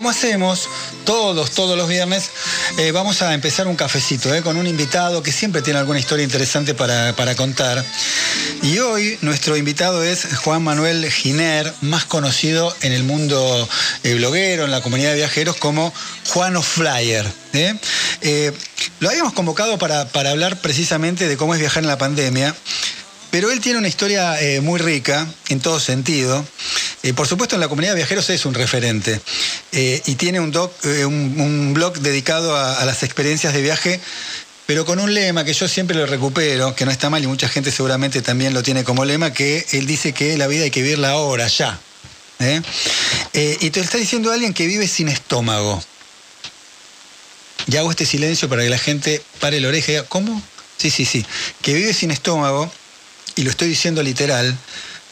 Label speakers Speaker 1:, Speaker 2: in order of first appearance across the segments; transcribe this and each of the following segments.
Speaker 1: Como hacemos todos, todos los viernes, eh, vamos a empezar un cafecito eh, con un invitado que siempre tiene alguna historia interesante para, contar. Y hoy nuestro invitado es Juan Manuel Giner, más conocido en el mundo eh, bloguero, en la comunidad de viajeros, como Juan Flyer. lo habíamos convocado para, para hablar precisamente de cómo es viajar en la pandemia. Pero él tiene una historia muy rica en todo sentido. Eh, por supuesto, en la comunidad de viajeros es un referente eh, y tiene un, eh, un, blog dedicado a, las experiencias de viaje, pero con un lema que yo siempre lo recupero, que no está mal y mucha gente seguramente también lo tiene como lema, que él dice que la vida hay que vivirla ahora, ya. y te está diciendo alguien que vive sin estómago. Y hago este silencio para que la gente pare la oreja y diga, ¿cómo? Sí, sí, sí. Que vive sin estómago, y lo estoy diciendo literal,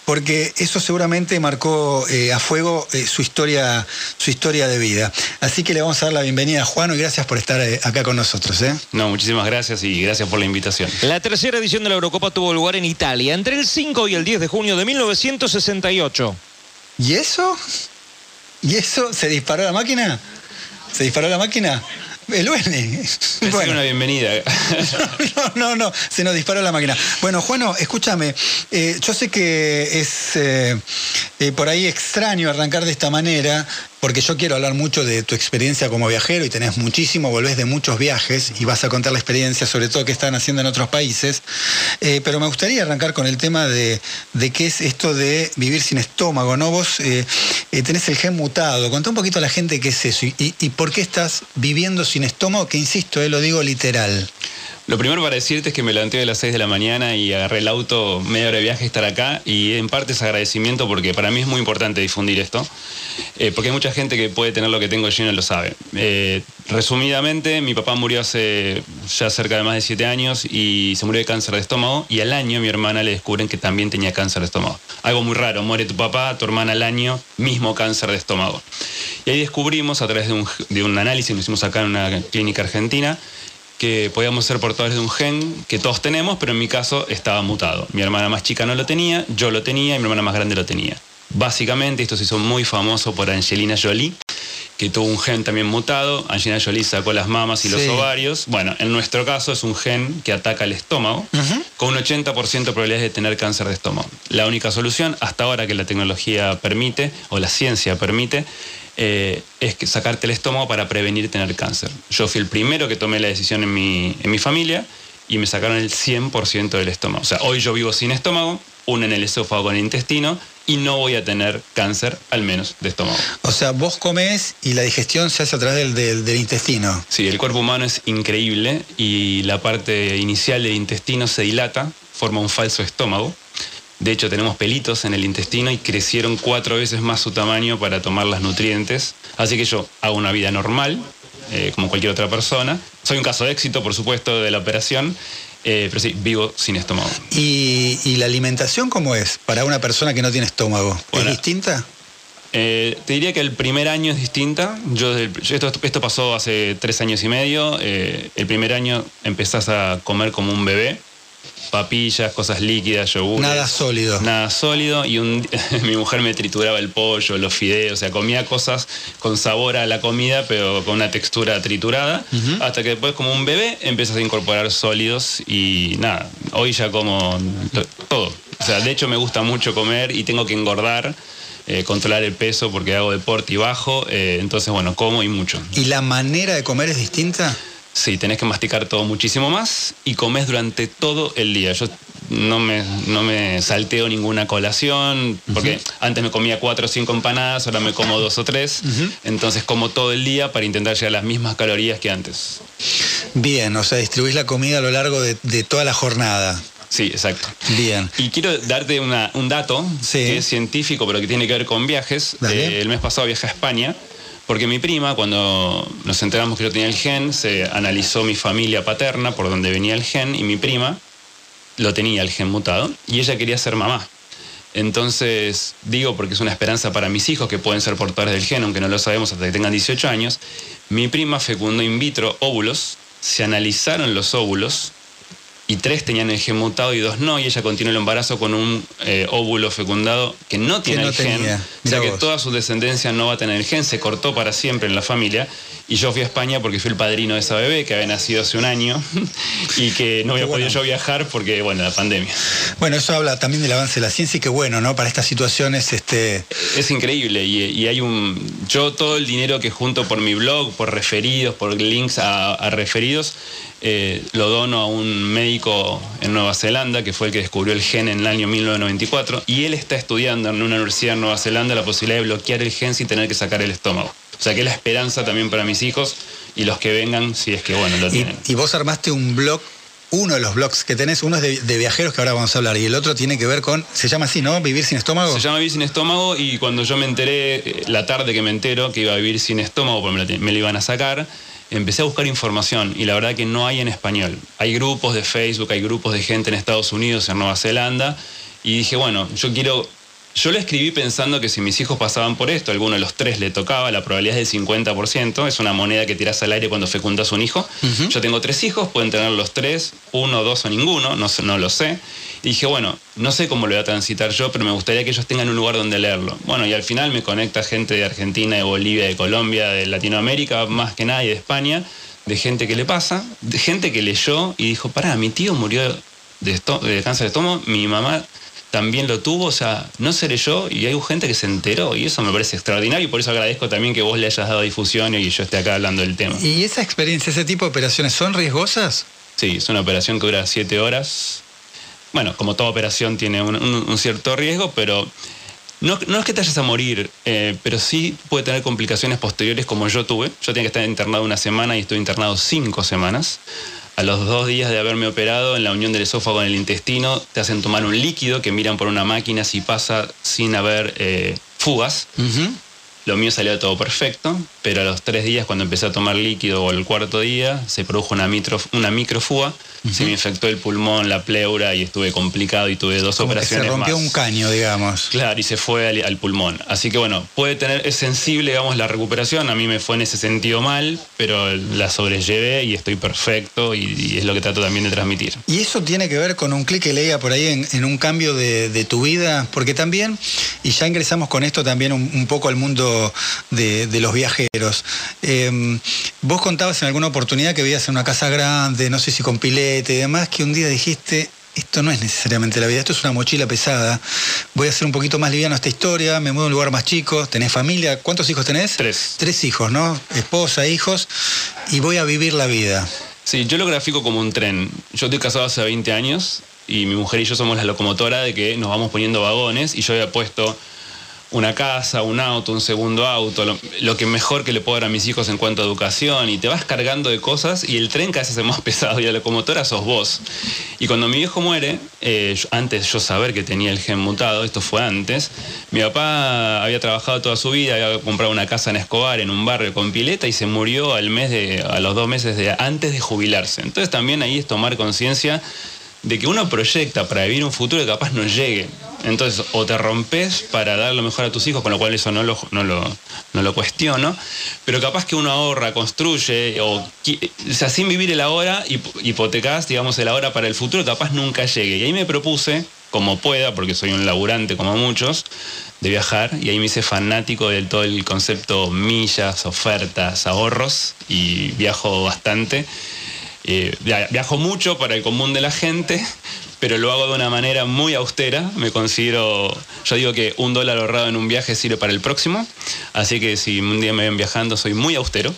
Speaker 1: porque eso seguramente marcó eh, a fuego eh, su, historia, su historia de vida. Así que le vamos a dar la bienvenida a Juan y gracias por estar eh, acá con nosotros.
Speaker 2: No, muchísimas gracias y gracias por la invitación.
Speaker 3: La tercera edición de la Eurocopa tuvo lugar en Italia entre el 5 y el 10 de junio de 1968.
Speaker 1: ¿Y eso? ¿Y eso? ¿Se disparó la máquina? ¿Se disparó la máquina? El.
Speaker 2: Bueno. una bienvenida.
Speaker 1: No, no, no, se nos disparó la máquina. Bueno, Juano, escúchame, eh, yo sé que es eh, eh, por ahí extraño arrancar de esta manera, porque yo quiero hablar mucho de tu experiencia como viajero y tenés muchísimo, volvés de muchos viajes y vas a contar la experiencia, sobre todo que están haciendo en otros países. pero me gustaría arrancar con el tema de, qué es esto de vivir sin estómago, ¿no? Vos tenés el gen mutado. Contá un poquito a la gente qué es eso y, y por qué estás viviendo sin estómago, que insisto, lo digo literal.
Speaker 2: Lo primero para decirte es que me levanté a las 6 de la mañana y agarré el auto media hora de viaje estar acá y en parte es agradecimiento porque para mí es muy importante difundir esto, eh, porque hay mucha gente que puede tener lo que tengo y no lo sabe. Eh, resumidamente, mi papá murió hace ya cerca de más de 7 años y se murió de cáncer de estómago y al año mi hermana le descubren que también tenía cáncer de estómago. Algo muy raro, muere tu papá, tu hermana al año, mismo cáncer de estómago. Y ahí descubrimos a través de un, de un análisis que hicimos acá en una clínica argentina, que podíamos ser portadores de un gen que todos tenemos, pero en mi caso estaba mutado. Mi hermana más chica no lo tenía, yo lo tenía y mi hermana más grande lo tenía. Básicamente esto se hizo muy famoso por Angelina Jolie, que tuvo un gen también mutado. Angelina Jolie sacó las mamas y los ovarios. Bueno, en nuestro caso es un gen que ataca el estómago, con un 80% de probabilidades de tener cáncer de estómago. La única solución, hasta ahora que la tecnología permite, o la ciencia permite, eh, es que sacarte el estómago para prevenir tener cáncer. Yo fui el primero que tomé la decisión en mi, en mi familia y me sacaron el 100% del estómago. O sea, hoy yo vivo sin estómago, uno en el esófago con el intestino y no voy a tener cáncer, al menos, de estómago.
Speaker 1: O sea, vos comes y la digestión se hace a través del, del, intestino.
Speaker 2: Sí, el cuerpo humano es increíble y la parte inicial del intestino se dilata, forma un falso estómago de hecho, tenemos pelitos en el intestino y crecieron cuatro veces más su tamaño para tomar las nutrientes. Así que yo hago una vida normal, eh, como cualquier otra persona. Soy un caso de éxito, por supuesto, de la operación. Eh, pero sí, vivo sin estómago.
Speaker 1: ¿Y, la alimentación cómo es para una persona que no tiene estómago? ¿Es distinta?
Speaker 2: Eh, te diría que el primer año es distinta. Yo, esto, esto, pasó hace tres años y medio. el primer año empezás a comer como un bebé papillas, cosas líquidas, yogur.
Speaker 1: Nada sólido.
Speaker 2: Nada sólido. Y mi mujer me trituraba el pollo, los fideos, o sea, comía cosas con sabor a la comida, pero con una textura triturada. Hasta que después, como un bebé, empiezas a incorporar sólidos y nada. Hoy ya como todo. O sea, de hecho me gusta mucho comer y tengo que engordar. Eh, controlar el peso porque hago deporte y bajo, eh, entonces bueno, como y mucho.
Speaker 1: ¿Y la manera de comer es distinta?
Speaker 2: Sí, tenés que masticar todo muchísimo más y comes durante todo el día. Yo no me, no me salteo ninguna colación, porque antes me comía cuatro o cinco empanadas, ahora me como dos o tres. Entonces como todo el día para intentar llegar a las mismas calorías que antes.
Speaker 1: Bien, o sea, distribuís la comida a lo largo de, toda la jornada.
Speaker 2: Sí, exacto.
Speaker 1: Bien.
Speaker 2: Y quiero darte un dato que es científico, pero que tiene que ver con viajes. Eh, el mes pasado viajé a España porque mi prima, cuando nos enteramos que yo tenía el gen, se analizó mi familia paterna, por donde venía el gen, y mi prima lo tenía el gen mutado, y ella quería ser mamá. Entonces, digo porque es una esperanza para mis hijos que pueden ser portadores del gen, aunque no lo sabemos hasta que tengan 18 años, mi prima fecundó in vitro óvulos, se analizaron los óvulos y tres tenían el gen mutado y dos no, y ella continuó el embarazo con un eh, óvulo fecundado que no tiene el gen. O sea que toda su descendencia no va a tener el gen, se cortó para siempre en la familia. Y yo fui a España porque fui el padrino de esa bebé que había nacido hace un año y que no había podido yo viajar porque, bueno, la pandemia.
Speaker 1: Bueno, eso habla también del avance de la ciencia y que bueno, ¿no? Para estas situaciones, este...
Speaker 2: Es increíble y, hay un... Yo todo el dinero que junto por mi blog, por referidos, por links a referidos, eh, lo dono a un médico en Nueva Zelanda, que fue el que descubrió el gen en el año 1994, y él está estudiando en una universidad en Nueva Zelanda la posibilidad de bloquear el gen sin tener que sacar el estómago. O sea que es la esperanza también para mis hijos y los que vengan, si es que bueno, lo tienen.
Speaker 1: Y, vos armaste un blog uno de los blogs que tenés, uno es de, viajeros que ahora vamos a hablar y el otro tiene que ver con, se llama así, ¿no? Vivir sin estómago.
Speaker 2: Se llama Vivir sin estómago y cuando yo me enteré, eh, la tarde que me entero que iba a vivir sin estómago, porque me lo iban a sacar, empecé a buscar información y la verdad que no hay en español. Hay grupos de Facebook, hay grupos de gente en Estados Unidos, en Nueva Zelanda, y dije, bueno, yo quiero... Yo le escribí pensando que si mis hijos pasaban por esto, alguno de los tres le tocaba, la probabilidad es del 50%, es una moneda que tiras al aire cuando fecundas un hijo. Yo tengo tres hijos, pueden tener los tres, uno, dos o ninguno, no, no lo sé. Y dije, bueno, no sé cómo lo voy a transitar yo, pero me gustaría que ellos tengan un lugar donde leerlo. Bueno, y al final me conecta gente de Argentina, de Bolivia, de Colombia, de Latinoamérica, más que nada, y de España, de gente que le pasa, de gente que leyó y dijo, pará, mi tío murió de, de cáncer de estómago, mi mamá también lo tuvo, o sea, no seré yo, y hay gente que se enteró, y eso me parece extraordinario, y por eso agradezco también que vos le hayas dado difusión y yo esté acá hablando del tema.
Speaker 1: ¿Y esa experiencia, ese tipo de operaciones, son riesgosas?
Speaker 2: Sí, es una operación que dura siete horas, bueno, como toda operación tiene un, cierto riesgo, pero no, es que te vayas a morir, eh, pero sí puede tener complicaciones posteriores como yo tuve. Yo tenía que estar internado una semana y estuve internado cinco semanas. A los dos días de haberme operado en la unión del esófago con el intestino, te hacen tomar un líquido que miran por una máquina si pasa sin haber eh, fugas. Lo mío salió todo perfecto, pero a los tres días, cuando empecé a tomar líquido o el cuarto día, se produjo una, una microfuga se me infectó el pulmón, la pleura y estuve complicado y tuve dos operaciones.
Speaker 1: se rompió
Speaker 2: un
Speaker 1: caño, digamos.
Speaker 2: Claro, y se fue al, pulmón. Así que bueno, puede tener, es sensible, digamos, la recuperación. A mí me fue en ese sentido mal, pero la sobrellevé y estoy perfecto y, es lo que trato también de transmitir.
Speaker 1: Y eso tiene que ver con un clic que leía por ahí en, un cambio de, tu vida, porque también, y ya ingresamos con esto también un, poco al mundo de, los viajeros. Em, vos contabas en alguna oportunidad que vivías en una casa grande, no sé si con pileta, y demás, que un día dijiste, esto no es necesariamente la vida, esto es una mochila pesada. Voy a hacer un poquito más liviano esta historia, me muevo a un lugar más chico, tenés familia, ¿cuántos hijos tenés?
Speaker 2: Tres.
Speaker 1: Tres hijos, ¿no? Esposa, hijos, y voy a vivir la vida.
Speaker 2: Sí, yo lo grafico como un tren. Yo estoy casado hace 20 años y mi mujer y yo somos la locomotora de que nos vamos poniendo vagones y yo había puesto una casa, un auto, un segundo auto, lo, que mejor que le puedo dar a mis hijos en cuanto a educación, y te vas cargando de cosas y el tren casi se más pesado y la locomotora sos vos. Y cuando mi viejo muere, eh, antes yo saber que tenía el gen mutado, esto fue antes, mi papá había trabajado toda su vida, había comprado una casa en Escobar, en un barrio con pileta, y se murió al mes de, a los dos meses de, antes de jubilarse. Entonces también ahí es tomar conciencia de que uno proyecta para vivir un futuro que capaz no llegue. Entonces, o te rompes para dar lo mejor a tus hijos, con lo cual eso no lo, no lo, no lo cuestiono, pero capaz que uno ahorra, construye, o, o sea, sin vivir el ahora, hipotecas, digamos, el ahora para el futuro, capaz nunca llegue. Y ahí me propuse, como pueda, porque soy un laburante como muchos, de viajar, y ahí me hice fanático del todo el concepto millas, ofertas, ahorros, y viajo bastante. Eh, viajo mucho para el común de la gente, pero lo hago de una manera muy austera. Me considero, yo digo que un dólar ahorrado en un viaje sirve para el próximo, así que si un día me ven viajando soy muy austero,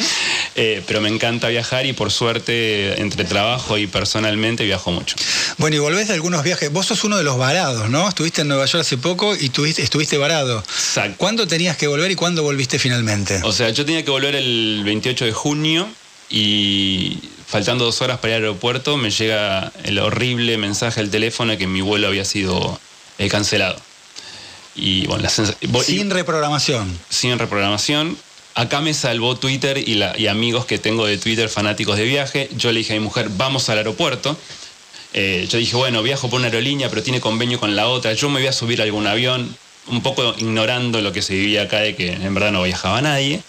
Speaker 2: eh, pero me encanta viajar y por suerte entre trabajo y personalmente viajo mucho.
Speaker 1: Bueno, y volvés de algunos viajes, vos sos uno de los varados, ¿no? Estuviste en Nueva York hace poco y tuviste, estuviste varado.
Speaker 2: Exacto.
Speaker 1: ¿Cuándo tenías que volver y cuándo volviste finalmente?
Speaker 2: O sea, yo tenía que volver el 28 de junio y faltando dos horas para ir al aeropuerto, me llega el horrible mensaje al teléfono de que mi vuelo había sido eh, cancelado. Y bueno,
Speaker 1: sin reprogramación.
Speaker 2: Sin reprogramación. Acá me salvó Twitter y, y, amigos que tengo de Twitter fanáticos de viaje. Yo le dije a mi mujer, vamos al aeropuerto. Eh, yo dije, bueno, viajo por una aerolínea, pero tiene convenio con la otra. Yo me voy a subir a algún avión, un poco ignorando lo que se vivía acá de que en verdad no viajaba nadie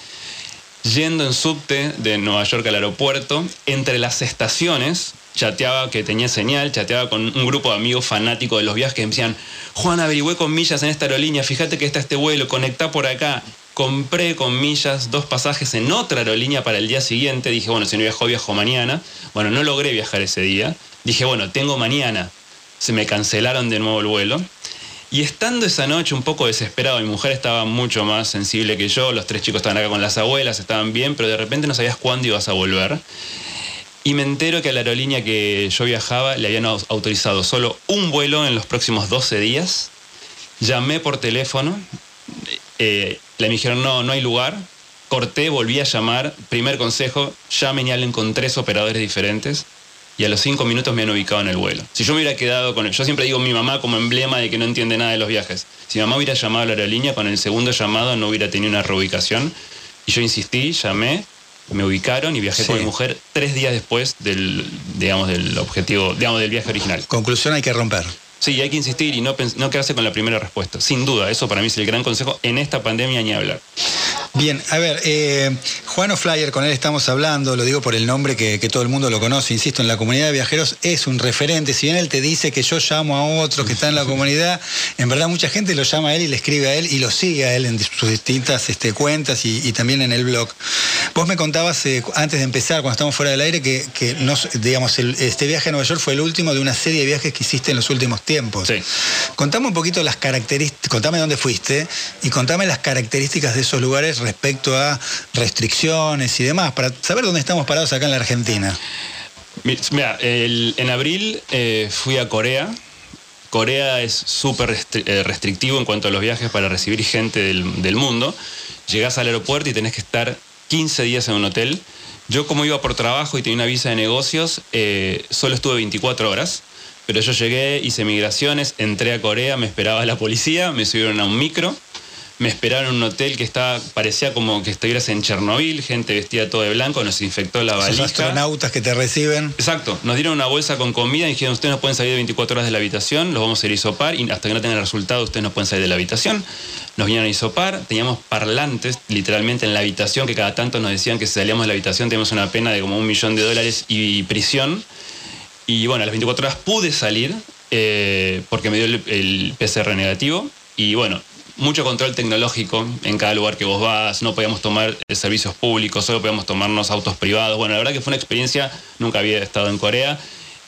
Speaker 2: yendo en subte de Nueva York al aeropuerto, entre las estaciones chateaba, que tenía señal, chateaba con un grupo de amigos fanáticos de los viajes que me decían, Juan, averigüé con millas en esta aerolínea, fíjate que está este vuelo, conectá por acá. Compré con millas dos pasajes en otra aerolínea para el día siguiente. Dije, bueno, si no viajo, viajo mañana. Bueno, no logré viajar ese día. Dije, bueno, tengo mañana. Se me cancelaron de nuevo el vuelo. Y estando esa noche un poco desesperado, mi mujer estaba mucho más sensible que yo, los tres chicos estaban acá con las abuelas, estaban bien, pero de repente no sabías cuándo ibas a volver. Y me entero que a la aerolínea que yo viajaba le habían autorizado solo un vuelo en los próximos 12 días. Llamé por teléfono, eh, le dijeron no, no hay lugar. Corté, volví a llamar. Primer consejo, llamen y hablen con tres operadores diferentes y a los cinco minutos me han ubicado en el vuelo. Si yo me hubiera quedado con él, yo siempre digo mi mamá como emblema de que no entiende nada de los viajes. Si mi mamá hubiera llamado a la aerolínea, con el segundo llamado no hubiera tenido una reubicación. Y yo insistí, llamé, me ubicaron y viajé con mi mujer tres días después del, digamos, del objetivo, digamos, del viaje original.
Speaker 1: Conclusión, hay que romper.
Speaker 2: Sí, hay que insistir y no, no quedarse con la primera respuesta. Sin duda, eso para mí es el gran consejo en esta pandemia ni hablar.
Speaker 1: Bien, a ver, eh, Juan O'Flyer, con él estamos hablando, lo digo por el nombre que, todo el mundo lo conoce, insisto, en la comunidad de viajeros es un referente. Si bien él te dice que yo llamo a otro que está en la comunidad, en verdad mucha gente lo llama a él y le escribe a él y lo sigue a él en sus distintas este, cuentas y, también en el blog. Vos me contabas eh, antes de empezar, cuando estamos fuera del aire, que, digamos, este viaje a Nueva York fue el último de una serie de viajes que hiciste en los últimos tiempos.
Speaker 2: Sí.
Speaker 1: Contame un poquito las características, contame dónde fuiste y contame las características de esos lugares respecto a restricciones y demás, para saber dónde estamos parados acá en la Argentina.
Speaker 2: Mira, en abril eh, fui a Corea. Corea es súper eh, restrictivo en cuanto a los viajes para recibir gente del, mundo. Llegás al aeropuerto y tenés que estar 15 días en un hotel. Yo como iba por trabajo y tenía una visa de negocios, eh, solo estuve 24 horas. Pero yo llegué, hice migraciones, entré a Corea, me esperaba la policía, me subieron a un micro, me esperaron en un hotel que estaba, parecía como que estuvieras en Chernobyl, gente vestida todo de blanco, nos infectó la valija.
Speaker 1: Los astronautas que te reciben.
Speaker 2: Exacto, nos dieron una bolsa con comida y dijeron, ustedes no pueden salir de 24 horas de la habitación, los vamos a ir a isopar y hasta que no tengan el resultado ustedes no pueden salir de la habitación. Nos vinieron a isopar, teníamos parlantes literalmente en la habitación que cada tanto nos decían que si salíamos de la habitación teníamos una pena de como un millón de dólares y prisión. Y bueno, a las 24 horas pude salir eh, porque me dio el PCR negativo y bueno, mucho control tecnológico en cada lugar que vos vas, no podíamos tomar eh, servicios públicos, solo podíamos tomarnos autos privados. Bueno, la verdad que fue una experiencia, nunca había estado en Corea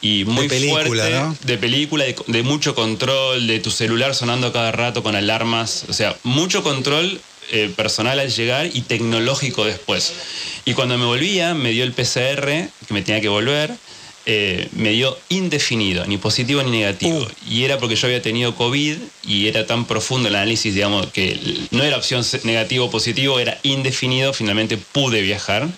Speaker 2: y muy de película, fuerte, ¿no? de película, de, mucho control, de tu celular sonando cada rato con alarmas, o sea, mucho control eh, personal al llegar y tecnológico después. Y cuando me volvía, me dio el PCR, que me tenía que volver, eh, me dio indefinido, ni positivo ni negativo. Uh. Y era porque yo había tenido COVID y era tan profundo el análisis, digamos, que no era opción negativo o positivo, era indefinido. Finalmente pude viajar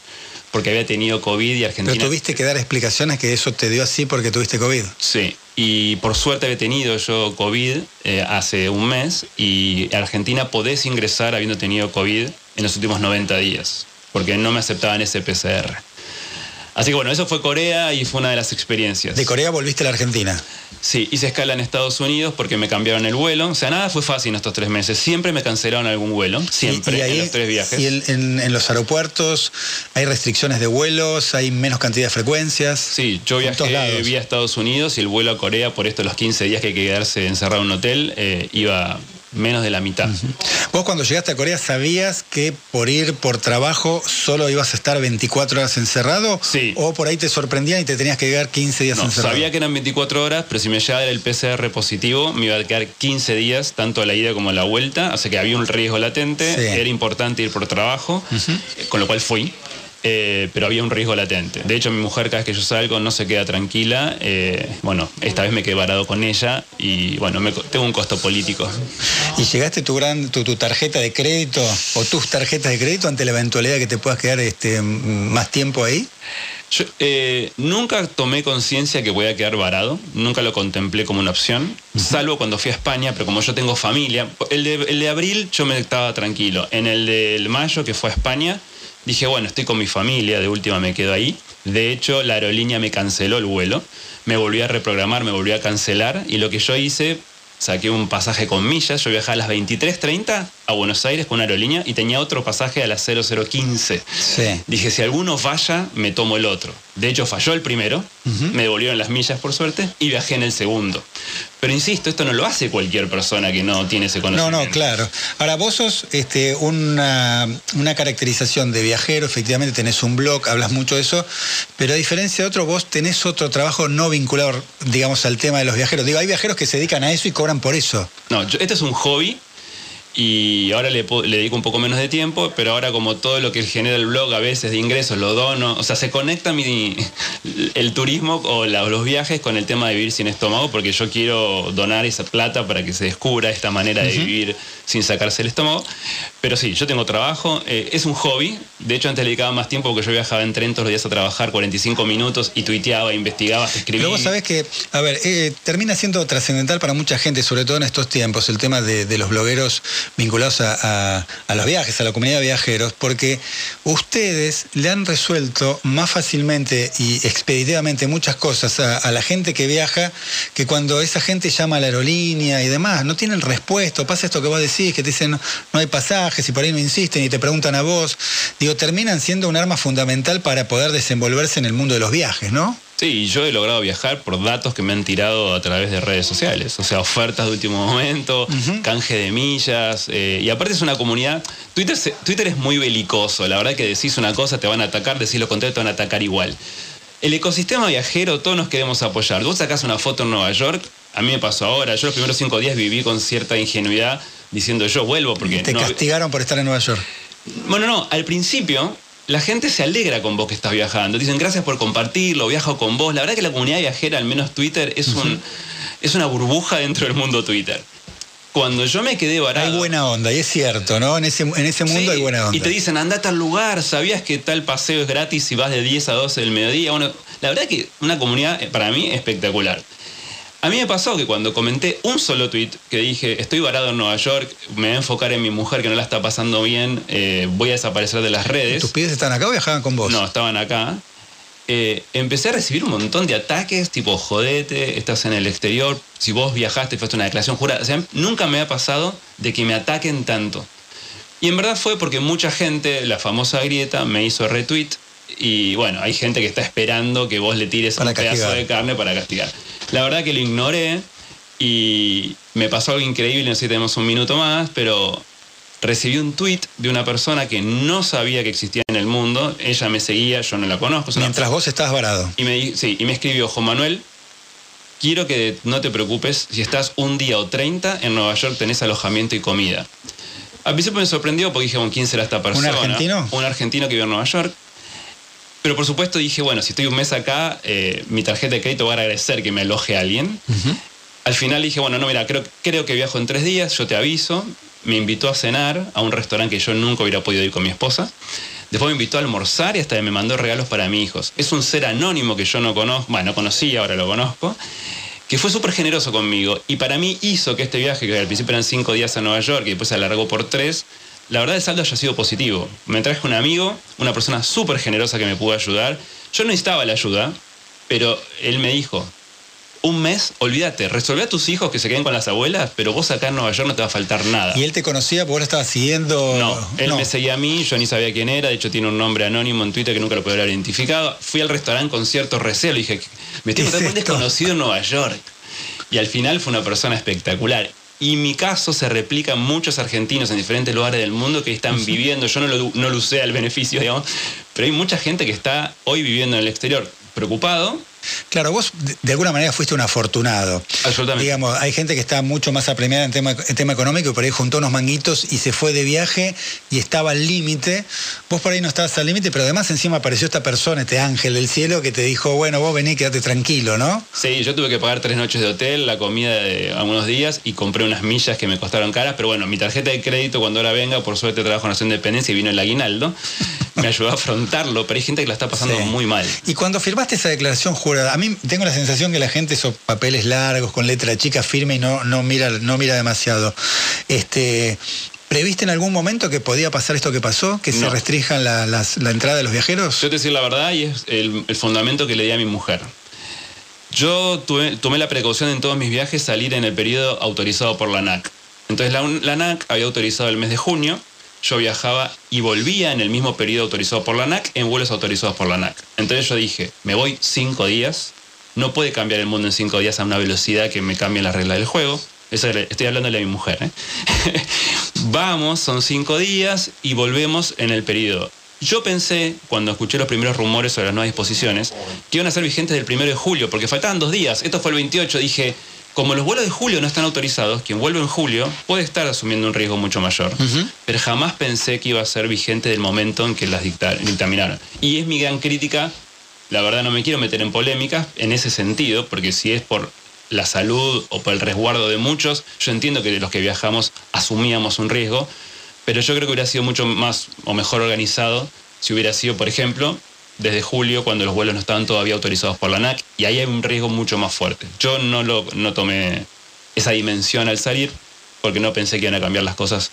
Speaker 2: porque había tenido COVID y Argentina.
Speaker 1: Pero tuviste que dar explicaciones que eso te dio así porque tuviste COVID.
Speaker 2: Sí, y por suerte había tenido yo COVID eh, hace un mes y Argentina podés ingresar habiendo tenido COVID en los últimos 90 días, porque no me aceptaban ese PCR. Así que bueno, eso fue Corea y fue una de las experiencias.
Speaker 1: ¿De Corea volviste a la Argentina?
Speaker 2: Sí, hice escala en Estados Unidos porque me cambiaron el vuelo. O sea, nada fue fácil en estos tres meses. Siempre me cancelaron algún vuelo, siempre, en los tres viajes.
Speaker 1: ¿Y en, los aeropuertos hay restricciones de vuelos? ¿Hay menos cantidad de frecuencias?
Speaker 2: Sí, yo viajé vía Estados Unidos y el vuelo a Corea, por esto los 15 días que hay que quedarse encerrado en un hotel, eh, iba menos de la mitad.
Speaker 1: Vos cuando llegaste a Corea sabías que por ir por trabajo solo ibas a estar 24 horas encerrado?
Speaker 2: Sí.
Speaker 1: ¿O por ahí te sorprendían y te tenías que quedar 15 días no,
Speaker 2: Sabía que eran 24 horas, pero si me llegaba el PCR positivo, me iba a quedar 15 días, tanto a la ida como a la vuelta, así que había un riesgo latente, era importante ir por trabajo, con lo cual fui. Eh, pero había un riesgo latente. De hecho, mi mujer cada vez que yo salgo no se queda tranquila. Eh, bueno, esta vez me quedé varado con ella y bueno, me, tengo un costo político.
Speaker 1: ¿Y llegaste tu, gran, tu, tarjeta de crédito o tus tarjetas de crédito ante la eventualidad de que te puedas quedar este, más tiempo ahí?
Speaker 2: Yo, eh, nunca tomé conciencia que voy a quedar varado, nunca lo contemplé como una opción, salvo cuando fui a España, pero como yo tengo familia, el de, el de abril yo me estaba tranquilo, en el del mayo que fue a España, Dije, bueno, estoy con mi familia, de última me quedo ahí. De hecho, la aerolínea me canceló el vuelo, me volví a reprogramar, me volví a cancelar y lo que yo hice, saqué un pasaje con millas, yo viajaba a las 23.30 a Buenos Aires con una aerolínea y tenía otro pasaje a las 0015.
Speaker 1: Sí.
Speaker 2: Dije, si alguno falla, me tomo el otro. De hecho, falló el primero, me devolvieron las millas por suerte y viajé en el segundo. Pero insisto, esto no lo hace cualquier persona que no tiene ese
Speaker 1: No,
Speaker 2: conocimiento.
Speaker 1: no, claro. Ahora, vos sos este, una, una caracterización de viajero, efectivamente tenés un blog, hablas mucho de eso, pero a diferencia de otro, vos tenés otro trabajo no vinculado, digamos, al tema de los viajeros. Digo, hay viajeros que se dedican a eso y cobran por eso.
Speaker 2: No, yo- este es un hobby y ahora le, le dedico un poco menos de tiempo, pero ahora como todo lo que genera el blog a veces de ingresos lo dono, o sea, se conecta mi, el turismo o la- los viajes con el tema de vivir sin estómago, porque yo quiero donar esa plata para que se descubra esta manera de vivir sin sacarse el estómago. Pero sí, yo tengo trabajo, eh, es un hobby, de hecho antes le dedicaba más tiempo porque yo viajaba en tren todos los días a trabajar 45 minutos y tuiteaba, investigaba, escribía.
Speaker 1: Vos sabés que, a ver, eh, termina siendo trascendental para mucha gente, sobre todo en estos tiempos, el tema de, los blogueros vinculados a, a- los viajes, a la comunidad de viajeros, porque ustedes le han resuelto más fácilmente y expeditivamente muchas cosas a, la gente que viaja que cuando esa gente llama a la aerolínea y demás, no tienen respuesta, pasa esto que vos decís, que te dicen no, no hay pasajes y por ahí no insisten y te preguntan a vos, digo, terminan siendo un arma fundamental para poder desenvolverse en el mundo de los viajes, ¿no?
Speaker 2: Sí, yo he logrado viajar por datos que me han tirado a través de redes sociales. O sea, ofertas de último momento, canje de millas. eh, y aparte es una comunidad. Twitter, se- Twitter es muy belicoso. La verdad que decís una cosa, te van a atacar, decís lo contrario, te van a atacar igual. El ecosistema viajero, todos nos queremos apoyar. Vos sacás una foto en Nueva York, a mí me pasó ahora. Yo los primeros cinco días viví con cierta ingenuidad diciendo yo vuelvo porque
Speaker 1: Te
Speaker 2: no-
Speaker 1: castigaron por estar en Nueva York.
Speaker 2: Bueno, no, al principio la gente se alegra con vos que estás viajando. Dicen gracias por compartirlo, viajo con vos. La verdad que la comunidad viajera, al menos Twitter, es, un, es una burbuja dentro del mundo Twitter. Cuando yo me quedé varado...
Speaker 1: Hay buena onda, y es cierto, ¿no? En ese, en ese mundo
Speaker 2: Sí,
Speaker 1: hay buena onda.
Speaker 2: Y te dicen, andate al lugar, ¿sabías que tal paseo es gratis si vas de 10 a 12 del mediodía? Bueno, la verdad que una comunidad, eh, para mí, espectacular. A mí me pasó que cuando comenté un solo tweet que dije, estoy varado en Nueva York, me voy a enfocar en mi mujer que no la está pasando bien, eh, voy a desaparecer de las redes.
Speaker 1: ¿Tus pibes están acá o viajaban con vos?
Speaker 2: No, estaban acá. Eh, empecé a recibir un montón de ataques, tipo, jodete, estás en el exterior, si vos viajaste, fuiste una declaración jurada. O sea, nunca me ha pasado de que me ataquen tanto. Y en verdad fue porque mucha gente, la famosa grieta, me hizo retweet. Y bueno, hay gente que está esperando que vos le tires
Speaker 1: Para
Speaker 2: un pedazo de carne para castigar. La verdad que lo ignoré y me pasó algo increíble, no sé si tenemos un minuto más, pero recibí un tweet de una persona que no sabía que existía en el mundo. Ella me seguía, yo no la conozco. una-
Speaker 1: Mientras vos estabas varado.
Speaker 2: y me, sí, y me escribió, Juan Manuel, quiero que no te preocupes, si estás un día o 30, en Nueva York tenés alojamiento y comida. Al principio me sorprendió porque dije, bueno, ¿quién será esta persona?
Speaker 1: argentino?
Speaker 2: Un argentino que vive en Nueva York. Pero por supuesto dije, bueno, si estoy un mes acá, eh, mi tarjeta de crédito va a agradecer que me aloje a alguien. Al final dije, bueno, no, mira, creo, creo que viajo en tres días, yo te aviso. Me invitó a cenar a un restaurante que yo nunca hubiera podido ir con mi esposa. Después me invitó a almorzar y hasta me mandó regalos para mis hijos. Es un ser anónimo que yo no conozco, bueno, no conocía, ahora lo conozco, que fue súper generoso conmigo. Y para mí hizo que este viaje, que al principio eran cinco días a Nueva York y después se alargó por tres, la verdad el saldo haya sido positivo. Me traje un amigo, una persona súper generosa que me pudo ayudar. Yo no necesitaba la ayuda, pero él me dijo, un mes, olvídate, resolvé a tus hijos que se queden con las abuelas, pero vos acá en Nueva York no te va a faltar nada.
Speaker 1: ¿Y él te conocía porque vos lo estabas siguiendo?
Speaker 2: No, él me seguía a mí, yo ni sabía quién era, de hecho tiene un nombre anónimo en Twitter que nunca lo pude haber identificado. Fui al restaurante con cierto recelo y dije, me estoy
Speaker 1: ¿Qué es
Speaker 2: un desconocido en Nueva York. Y al final fue una persona espectacular. Y mi caso se replica en muchos argentinos en diferentes lugares del mundo que están viviendo, yo no lo, no lo usé al beneficio, digamos, pero hay mucha gente que está hoy viviendo en el exterior preocupado.
Speaker 1: Claro, vos de, alguna manera fuiste un afortunado.
Speaker 2: Absolutamente.
Speaker 1: Digamos, hay gente que está mucho más apremiada en tema, en tema económico y por ahí juntó unos manguitos y se fue de viaje y estaba al límite. Vos por ahí no estabas al límite, pero además encima apareció esta persona, este ángel del cielo, que te dijo, bueno, vos vení, quédate tranquilo, ¿no?
Speaker 2: Sí, yo tuve que pagar tres noches de hotel, la comida de algunos días y compré unas millas que me costaron caras, pero bueno, mi tarjeta de crédito cuando ahora venga, por suerte trabajo en Nación de Independencia y vino el aguinaldo, me ayudó a afrontarlo, pero hay gente que la está pasando
Speaker 1: Sí.
Speaker 2: muy mal.
Speaker 1: Y cuando firmaste esa declaración jurada, a mí tengo la sensación que la gente esos papeles largos, con letra chica, firme y no, no, mira, no mira demasiado. Este, ¿Previste en algún momento que podía pasar esto que pasó? ¿Que se restrinjan la, las- la entrada de los viajeros?
Speaker 2: Yo te decir la verdad y es el, el fundamento que le di a mi mujer. Yo tuve- tomé la precaución en todos mis viajes salir en el periodo autorizado por la ANAC. Entonces la, la ANAC había autorizado el mes de junio, yo viajaba y volvía en el mismo periodo autorizado por la ANAC en vuelos autorizados por la ANAC. Entonces yo dije, me voy cinco días, no puede cambiar el mundo en cinco días a una velocidad que me cambie las reglas del juego. Estoy hablándole a mi mujer. ¿eh? Vamos, son cinco días y volvemos en el periodo. Yo pensé, cuando escuché los primeros rumores sobre las nuevas disposiciones, que iban a ser vigentes del primero de julio, porque faltaban dos días. Esto fue el 28. Dije, como los vuelos de julio no están autorizados, quien vuelve en julio puede estar asumiendo un riesgo mucho mayor. Pero jamás pensé que iba a ser vigente del momento en que las dicta- dictaminaron. Y es mi gran crítica. La verdad no me quiero meter en polémicas en ese sentido, porque si es por la salud o por el resguardo de muchos, yo entiendo que los que viajamos asumíamos un riesgo, pero yo creo que hubiera sido mucho más o mejor organizado si hubiera sido, por ejemplo, desde julio, cuando los vuelos no estaban todavía autorizados por la ANAC, y ahí hay un riesgo mucho más fuerte. Yo no, lo, no tomé esa dimensión al salir, porque no pensé que iban a cambiar las cosas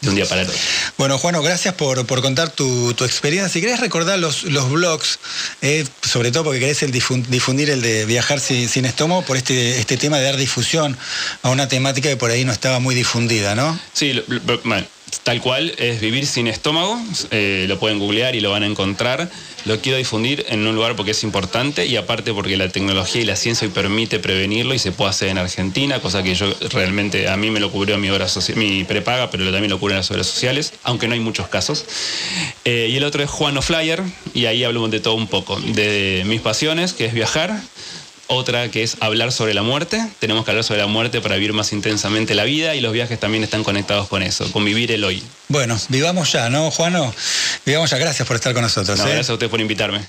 Speaker 2: de un día para el otro.
Speaker 1: Bueno, Juano, gracias por, por contar tu, tu experiencia. Si querés recordar los, los blogs, eh, sobre todo porque querés el difun- difundir el de viajar sin, sin estómago, por este, este tema de dar difusión a una temática que por ahí no estaba muy difundida, ¿no?
Speaker 2: Sí, bueno, tal cual es vivir sin estómago, eh, lo pueden googlear y lo van a encontrar. Lo quiero difundir en un lugar porque es importante y aparte porque la tecnología y la ciencia hoy permite prevenirlo y se puede hacer en Argentina, cosa que yo realmente a mí me lo cubrió mi, obra soci- mi prepaga, pero también lo cubren las obras sociales, aunque no hay muchos casos. Eh, y el otro es Juano Flyer y ahí hablamos de todo un poco, de mis pasiones, que es viajar, otra que es hablar sobre la muerte. Tenemos que hablar sobre la muerte para vivir más intensamente la vida y los viajes también están conectados con eso, con vivir el hoy.
Speaker 1: Bueno, vivamos ya, ¿no, Juano? Vivamos ya. Gracias por estar con nosotros.
Speaker 2: No,
Speaker 1: ¿eh?
Speaker 2: gracias a usted por invitarme.